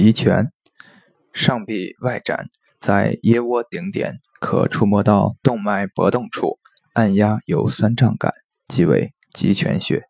极泉上臂外展在腋窝顶点可触摸到动脉搏动处按压有酸胀感即为极泉穴。